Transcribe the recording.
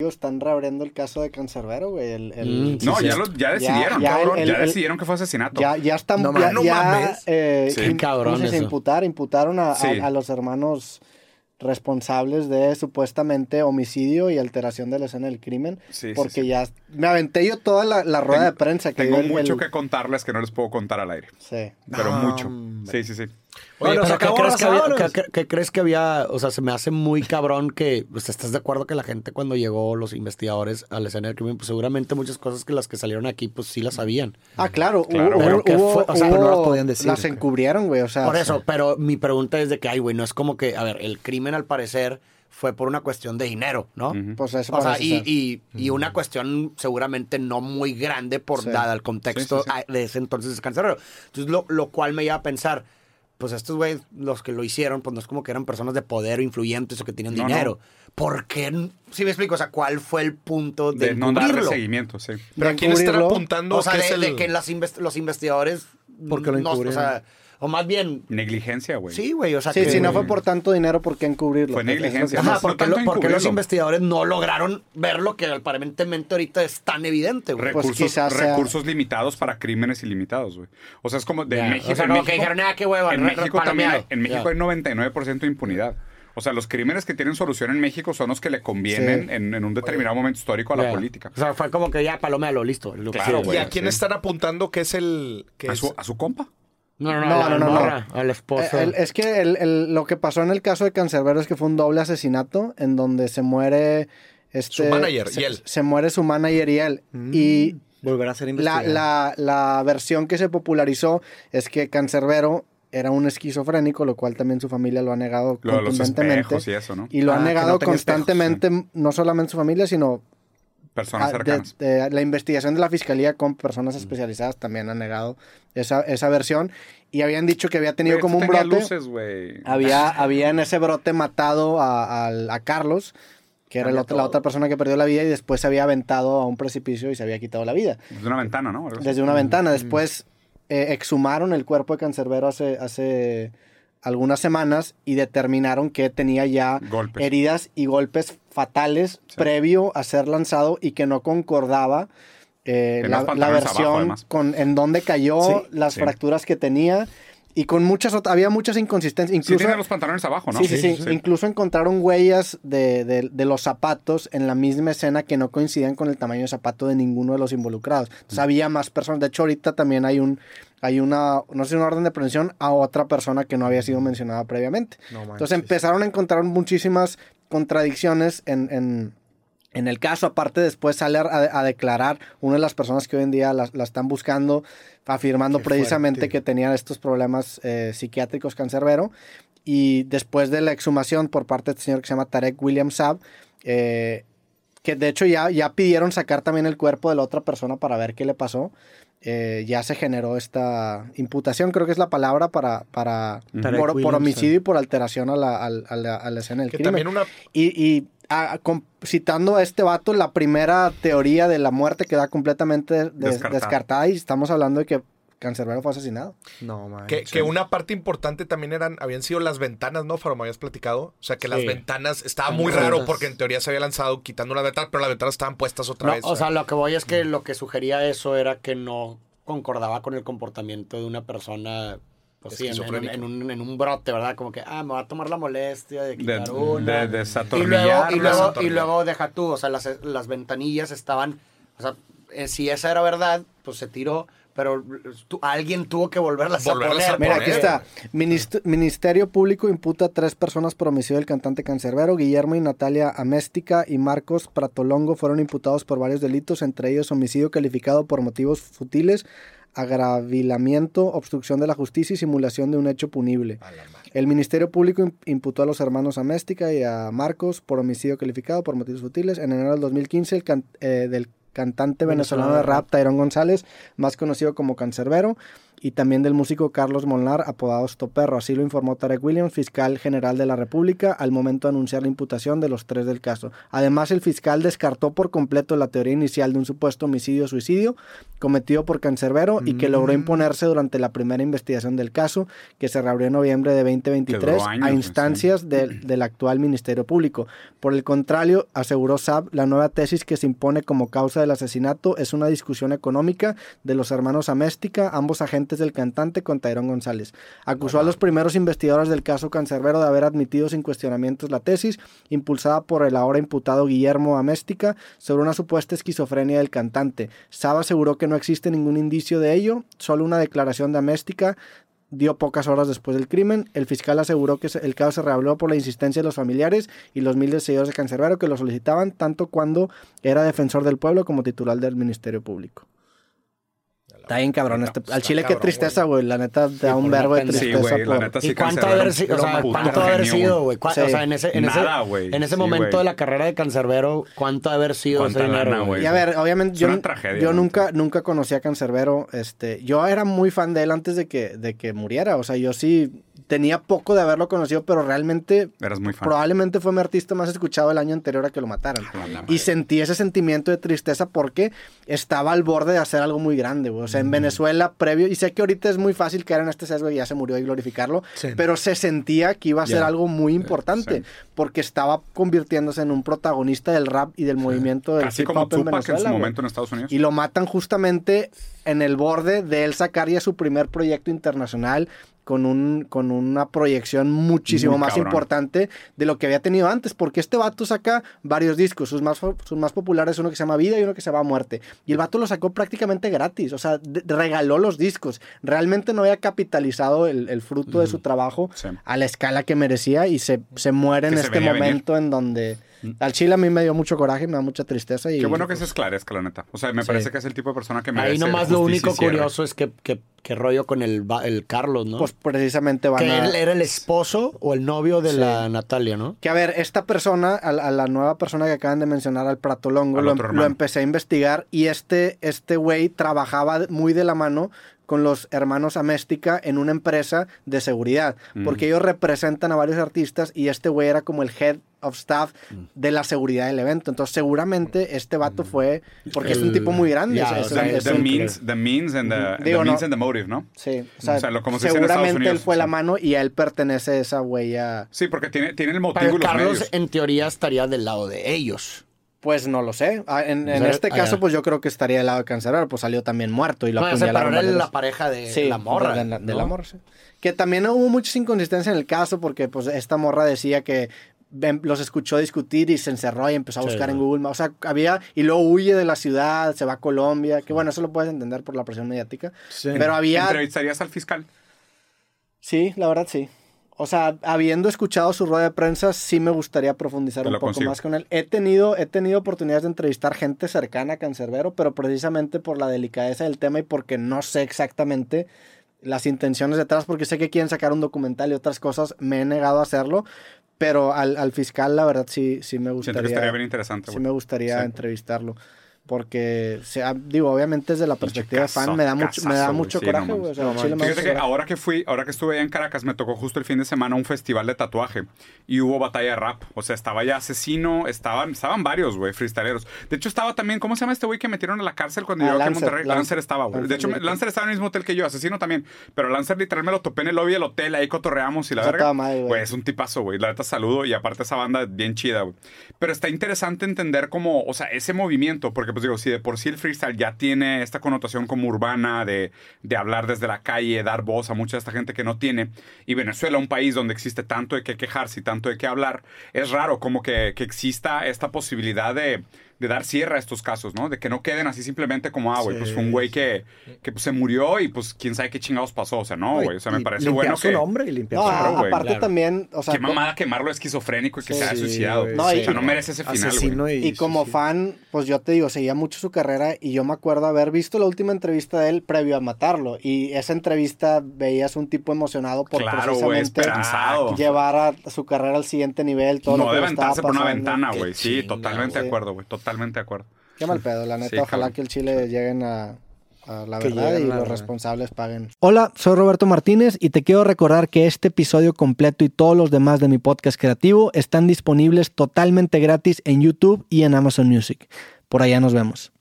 están reabriendo el caso de Cancerbero, güey. El, el- Mm, No, sí, ya, sí. lo, ya decidieron, ya cabrón. el- ya decidieron que fue asesinato. Ya, ya están, No ya. No ya, mames. eh, Sí. Cabrón imputar, imputaron a, a- Sí. a los hermanos responsables de supuestamente homicidio y alteración de la escena del crimen, Sí, sí, porque sí. ya me aventé yo toda la, la rueda de prensa que Tengo mucho el- que contarles que no les puedo contar al aire. sí. Pero No, mucho. hombre. Sí, sí, sí. Oye, Bueno, pero ¿qué crees, que había, qué- qué crees que había? O sea, se me hace muy cabrón que, pues, ¿estás de acuerdo que la gente cuando llegó, los investigadores a la escena del crimen, pues seguramente muchas cosas que las que salieron aquí, pues sí las sabían. Ah, claro, Claro. Pero hubo- que fue- o sea, hubo- no las podían decir, Las encubrieron, güey, o sea. Por eso, pero mi pregunta es de que, ay, güey, no es como que, a ver, el crimen al parecer fue por una cuestión de dinero, ¿no? Ujú. Pues eso O sea, y, ser. y, y una cuestión seguramente no muy grande por Sí. dada el contexto Sí, sí, sí. a- de ese entonces de Cancerbero. Entonces, lo, lo cual me lleva a pensar, pues estos güeyes, los que lo hicieron, pues no es como que eran personas de poder o influyentes o que tenían No, dinero. ¿Por qué? Si me explico, o sea, ¿cuál fue el punto de, De no darle seguimiento, sí. Pero aquí le están apuntando O sea, de, es el... de que las invest- los investigadores... ¿Por qué lo no, o sea, o más bien, Negligencia, güey. sí, güey, o sea, Sí, que... si no fue por tanto dinero, ¿por qué encubrirlo? Fue negligencia. Ajá, no porque, tanto lo- porque los investigadores no lograron ver lo que aparentemente ahorita es tan evidente, güey. Pues Recursos, sea- recursos limitados para crímenes ilimitados, güey. O sea, es como de México. o sea, en como México, que dijeron, ah, qué hueva, en México también en México hay 99% de impunidad. O sea, los crímenes que tienen solución en México son los que le convienen Sí. en, en un determinado momento histórico a la política. O sea, fue como que ya palomealo, listo. Claro, sigue. ¿Y a quién sí. están apuntando que es el... Que A es- su, a su compa. No, no, no, No, a la no, no, no. morra, a la esposa. Eh, el- es que el- el- lo que pasó en el caso de Cancerbero es que fue un doble asesinato en donde se muere este, Su manager se, y él. se muere su manager y él. Y Volver a ser la, investigado. la, la versión que se popularizó es que Cancerbero era un esquizofrénico, lo cual también su familia lo ha negado Lo los contundentemente. y eso, ¿no? Y lo Ah, ha que negado no tenga espejos, constantemente, no solamente su familia, sino Personas Ah, de- cercanas. de la investigación de la fiscalía con personas especializadas también han negado esa, esa versión y habían dicho que había tenido como un brote. luces. Había, había en ese brote matado a, a Carlos, que era la todo. otra persona que perdió la vida y después se había aventado a un precipicio y se había quitado la vida. Desde una ventana, ¿no? Desde una ventana. Después eh, exhumaron el cuerpo de Cancerbero hace, hace algunas semanas y determinaron que tenía ya Golpes. heridas y golpes fatales Sí. previo a ser lanzado y que no concordaba eh, la, abajo, versión con en dónde cayó, Sí, las sí. fracturas que tenía y con muchas otras, había muchas inconsistencias. Sí Incluso, tiene los pantalones abajo, ¿no? sí, sí, sí, Incluso encontraron huellas de, de- de los zapatos en la misma escena que no coincidían con el tamaño de zapato de ninguno de los involucrados. Entonces había más personas. De hecho, ahorita también hay un, hay una, no sé, una orden de prevención a otra persona que no había sido mencionada previamente. No. Entonces empezaron a encontrar muchísimas contradicciones en, en- en el caso. Aparte, después sale a, a declarar una de las personas que hoy en día la, la están buscando, afirmando Qué precisamente fuerte. que tenían estos problemas eh, psiquiátricos cancerbero. Y después de la exhumación por parte de este señor que se llama Tarek William Saab, eh, que de hecho ya, ya pidieron sacar también el cuerpo de la otra persona para ver qué le pasó. Eh, ya se generó esta imputación, creo que es la palabra para, para por, homicidio y por alteración a la, al- a la- a la escena del Que crimen. también una... Y, y, ah, citando a este vato, la primera teoría de la muerte queda completamente des- Descartada. descartada. y estamos hablando de que Cancerbero fue asesinado. No, man. Que, que una parte importante también eran, habían sido las ventanas, ¿no? Faro, me habías platicado. O sea, que las ventanas, estaba muy ventanas. raro porque en teoría se había lanzado quitando una ventana, pero las ventanas estaban puestas otra No, vez. o sea, lo que voy es que lo que sugería eso era que no concordaba con el comportamiento de una persona, pues sí, en, en un, Esquizofrénico. en un- en un brote, ¿verdad? Como que, ah, me va a tomar la molestia de De, quitar una. de, y luego, y, luego, y luego deja tú, o sea, las, las ventanillas estaban, o sea, eh, si esa era verdad, pues se tiró, pero tú- alguien tuvo que volverlas, Volverlas a a poner. Mira, aquí está. Minist- Ministerio Público imputa a tres personas por homicidio del cantante cancerbero. Guillermo y Natalia Améstica y Marcos Pratolongo fueron imputados por varios delitos, entre ellos homicidio calificado por motivos futiles, agravilamiento, obstrucción de la justicia y simulación de un hecho punible. El Ministerio Público im- imputó a los hermanos Améstica y a Marcos por homicidio calificado por motivos futiles. En enero del 2015, el can- eh, del cantante venezolano de rap Tyrone González, más conocido como Cancerbero, y también del músico Carlos Molnar, apodado Stoperro. Así lo informó Tarek Williams, fiscal general de la República, al momento de anunciar la imputación de los tres del caso. Además, el fiscal descartó por completo la teoría inicial de un supuesto homicidio-suicidio cometido por Cancerbero y que logró Mm. imponerse durante la primera investigación del caso, que se reabrió en noviembre de 2023 Que duró años, a sí. instancias del, del actual Ministerio Público. Por el contrario, aseguró Saab, la nueva tesis que se impone como causa del asesinato es una discusión económica de los hermanos Améstica, ambos agentes del cantante, con Tairón González. Acusó a los primeros investigadores del caso Cancerbero de haber admitido sin cuestionamientos la tesis, impulsada por el ahora imputado Guillermo Améstica, sobre una supuesta esquizofrenia del cantante. Saab aseguró que no existe ningún indicio de ello, solo una declaración de Améstica dio pocas horas después del crimen. El fiscal aseguró que el caso se reabrió por la insistencia de los familiares y los miles de seguidores de Cancerbero que lo solicitaban tanto cuando era defensor del pueblo como titular del Ministerio Público. Está bien cabrón. Este, al chile, qué tristeza, güey. La neta, te da un verbo de. Sí, tristeza. güey, la neta sí ¿Y cuánto haber sido? O sea, era un puto ¿cuánto haber sido, güey? ¿Cuá- Sí. O sea, en ese, en Nada, ese, en ese Sí, momento de la carrera de Cancerbero, ¿cuánto haber sido ese ¿Cuánta dinero, lana, güey? Y a ver, obviamente yo, tragedia, yo nunca, nunca conocí a Cancerbero. Este, yo era muy fan de él antes de que, de que muriera. O sea, yo sí tenía poco de haberlo conocido, pero realmente Eras muy fan. probablemente fue mi artista más escuchado el año anterior a que lo mataran. Y sentí ese sentimiento de tristeza porque estaba al borde de hacer algo muy grande, güey. O sea, en Venezuela, previo, y sé que ahorita es muy fácil caer en este sesgo y ya se murió y glorificarlo, Sí. pero se sentía que iba a ser algo muy importante sí. porque estaba convirtiéndose en un protagonista del rap y del movimiento del Casi hip como hop en Tupac en Venezuela. su güey. momento en Estados Unidos. Y lo matan justamente en el borde de él sacar ya su primer proyecto internacional con, un, con una proyección muchísimo Muy más cabrón. importante de lo que había tenido antes, porque este vato saca varios discos, sus más, sus más populares, uno que se llama Vida y uno que se llama Muerte. Y el vato lo sacó prácticamente gratis, o sea, regaló los discos. Realmente no había capitalizado el, el fruto de su trabajo Sí. a la escala que merecía y se, se muere en se este venir. momento en donde... Al chile a mí me dio mucho coraje, me da mucha tristeza. Y, Qué bueno que se esclarezca, la neta. O sea, me Sí. parece que es el tipo de persona que merece Ahí nomás lo único curioso es que, que, que rollo con el, el Carlos, ¿no? Pues precisamente van que a... él era el esposo o el novio de Sí. la Natalia, ¿no? Que a ver, esta persona, a, la- a la nueva persona que acaban de mencionar, al Pratolongo, Al lo, em- lo empecé a investigar y este este güey trabajaba muy de la mano con los hermanos Améstica en una empresa de seguridad, Mm. porque ellos representan a varios artistas y este güey era como el head of staff Mm. de la seguridad del evento. Entonces, seguramente este vato fue, porque es un El- tipo muy grande. es- o sea, es- The, es the un- means, the means and the, the Digo, no. means and the motive, ¿no? Sí, o sea, O sea, lo- como se dice en Estados seguramente él fue la mano y a él pertenece esa huella. Sí, porque tiene, tiene el Pero motivo y los Carlos medios. en teoría estaría del lado de ellos. Pues no lo sé. Ah, En, en O sea, este ah, caso, pues yo creo que estaría del lado de Cancerbero, pues salió también muerto y lo pero apuñalaron la pareja de Sí, la morra. De, la- de ¿no? la morra, sí. Que también hubo muchas inconsistencias en el caso porque pues esta morra decía que ven- los escuchó discutir y se encerró y empezó a Sí, buscar en. Google. O sea, había... Y luego huye de la ciudad, se va a Colombia. Que bueno, eso lo puedes entender por la presión mediática. Sí. Pero había... ¿Entrevistarías al fiscal? Sí, la verdad sí. O sea, habiendo escuchado su rueda de prensa, sí me gustaría profundizar Te un poco consigo. más con él. He tenido, he tenido oportunidades de entrevistar gente cercana a Cancerbero, pero precisamente por la delicadeza del tema y porque no sé exactamente las intenciones detrás, porque sé que quieren sacar un documental y otras cosas, me he negado a hacerlo, pero al, al fiscal la verdad sí, sí me Siento gustaría, que estaría bien interesante, sí me gustaría Sí. entrevistarlo. Porque, o sea, digo, obviamente desde la perspectiva de fan me da mucho, me da mucho. Sí, coraje, güey. o sea, Fíjate que ahora que fui, ahora que estuve allá en Caracas, me tocó justo el fin de semana un festival de tatuaje y hubo batalla de rap. O sea, estaba ya Asesino, estaban, estaban varios, güey, freestyleros. De hecho, estaba también, ¿cómo se llama este güey que metieron a la cárcel cuando Ah, llegó aquí a Lancer, Monterrey? Lancer. Lancer estaba, güey. De Lancer hecho. Lancer estaba en el mismo hotel que yo, Asesino también. Pero Lancer literal me lo topé en el lobby del hotel, ahí cotorreamos y la verga. Güey, es un tipazo, güey. La neta saludo y aparte esa banda bien chida, güey. Pero está interesante entender cómo, o sea, ese movimiento, porque pues digo, si de por sí el freestyle ya tiene esta connotación como urbana de, de hablar desde la calle, dar voz a mucha de esta gente que no tiene, y Venezuela, un país donde existe tanto de qué quejarse y tanto de qué hablar, es raro como que, que exista esta posibilidad de, de dar cierre a estos casos, ¿no? De que no queden así simplemente como, ah, güey, pues fue un güey que, que pues, se murió y pues quién sabe qué chingados pasó, o sea, no, güey, o sea, me parece bueno su que... nombre y limpiar No, Claro, güey, aparte claro. también, o sea, Qué mamada quemarlo esquizofrénico y que Sí, se haya suicidado. No, o sea, no merece ese final, güey. asesino y, y como sí, sí. fan, pues yo te digo, seguía mucho su carrera y yo me acuerdo haber visto la última entrevista de él previo a matarlo. Y esa entrevista veías un tipo emocionado por Claro, güey, precisamente esperanzado. llevar a su carrera al siguiente nivel. Todo lo No que de estaba por una ventana, güey. Sí, totalmente de acuerdo, güey. Totalmente de acuerdo. Qué mal pedo, la neta. Sí, ojalá cabrón. que el Chile lleguen a, a la Que verdad y la los verdad. responsables paguen. Hola, soy Roberto Martínez y te quiero recordar que este episodio completo y todos los demás de mi podcast creativo están disponibles totalmente gratis en YouTube y en Amazon Music. Por allá nos vemos.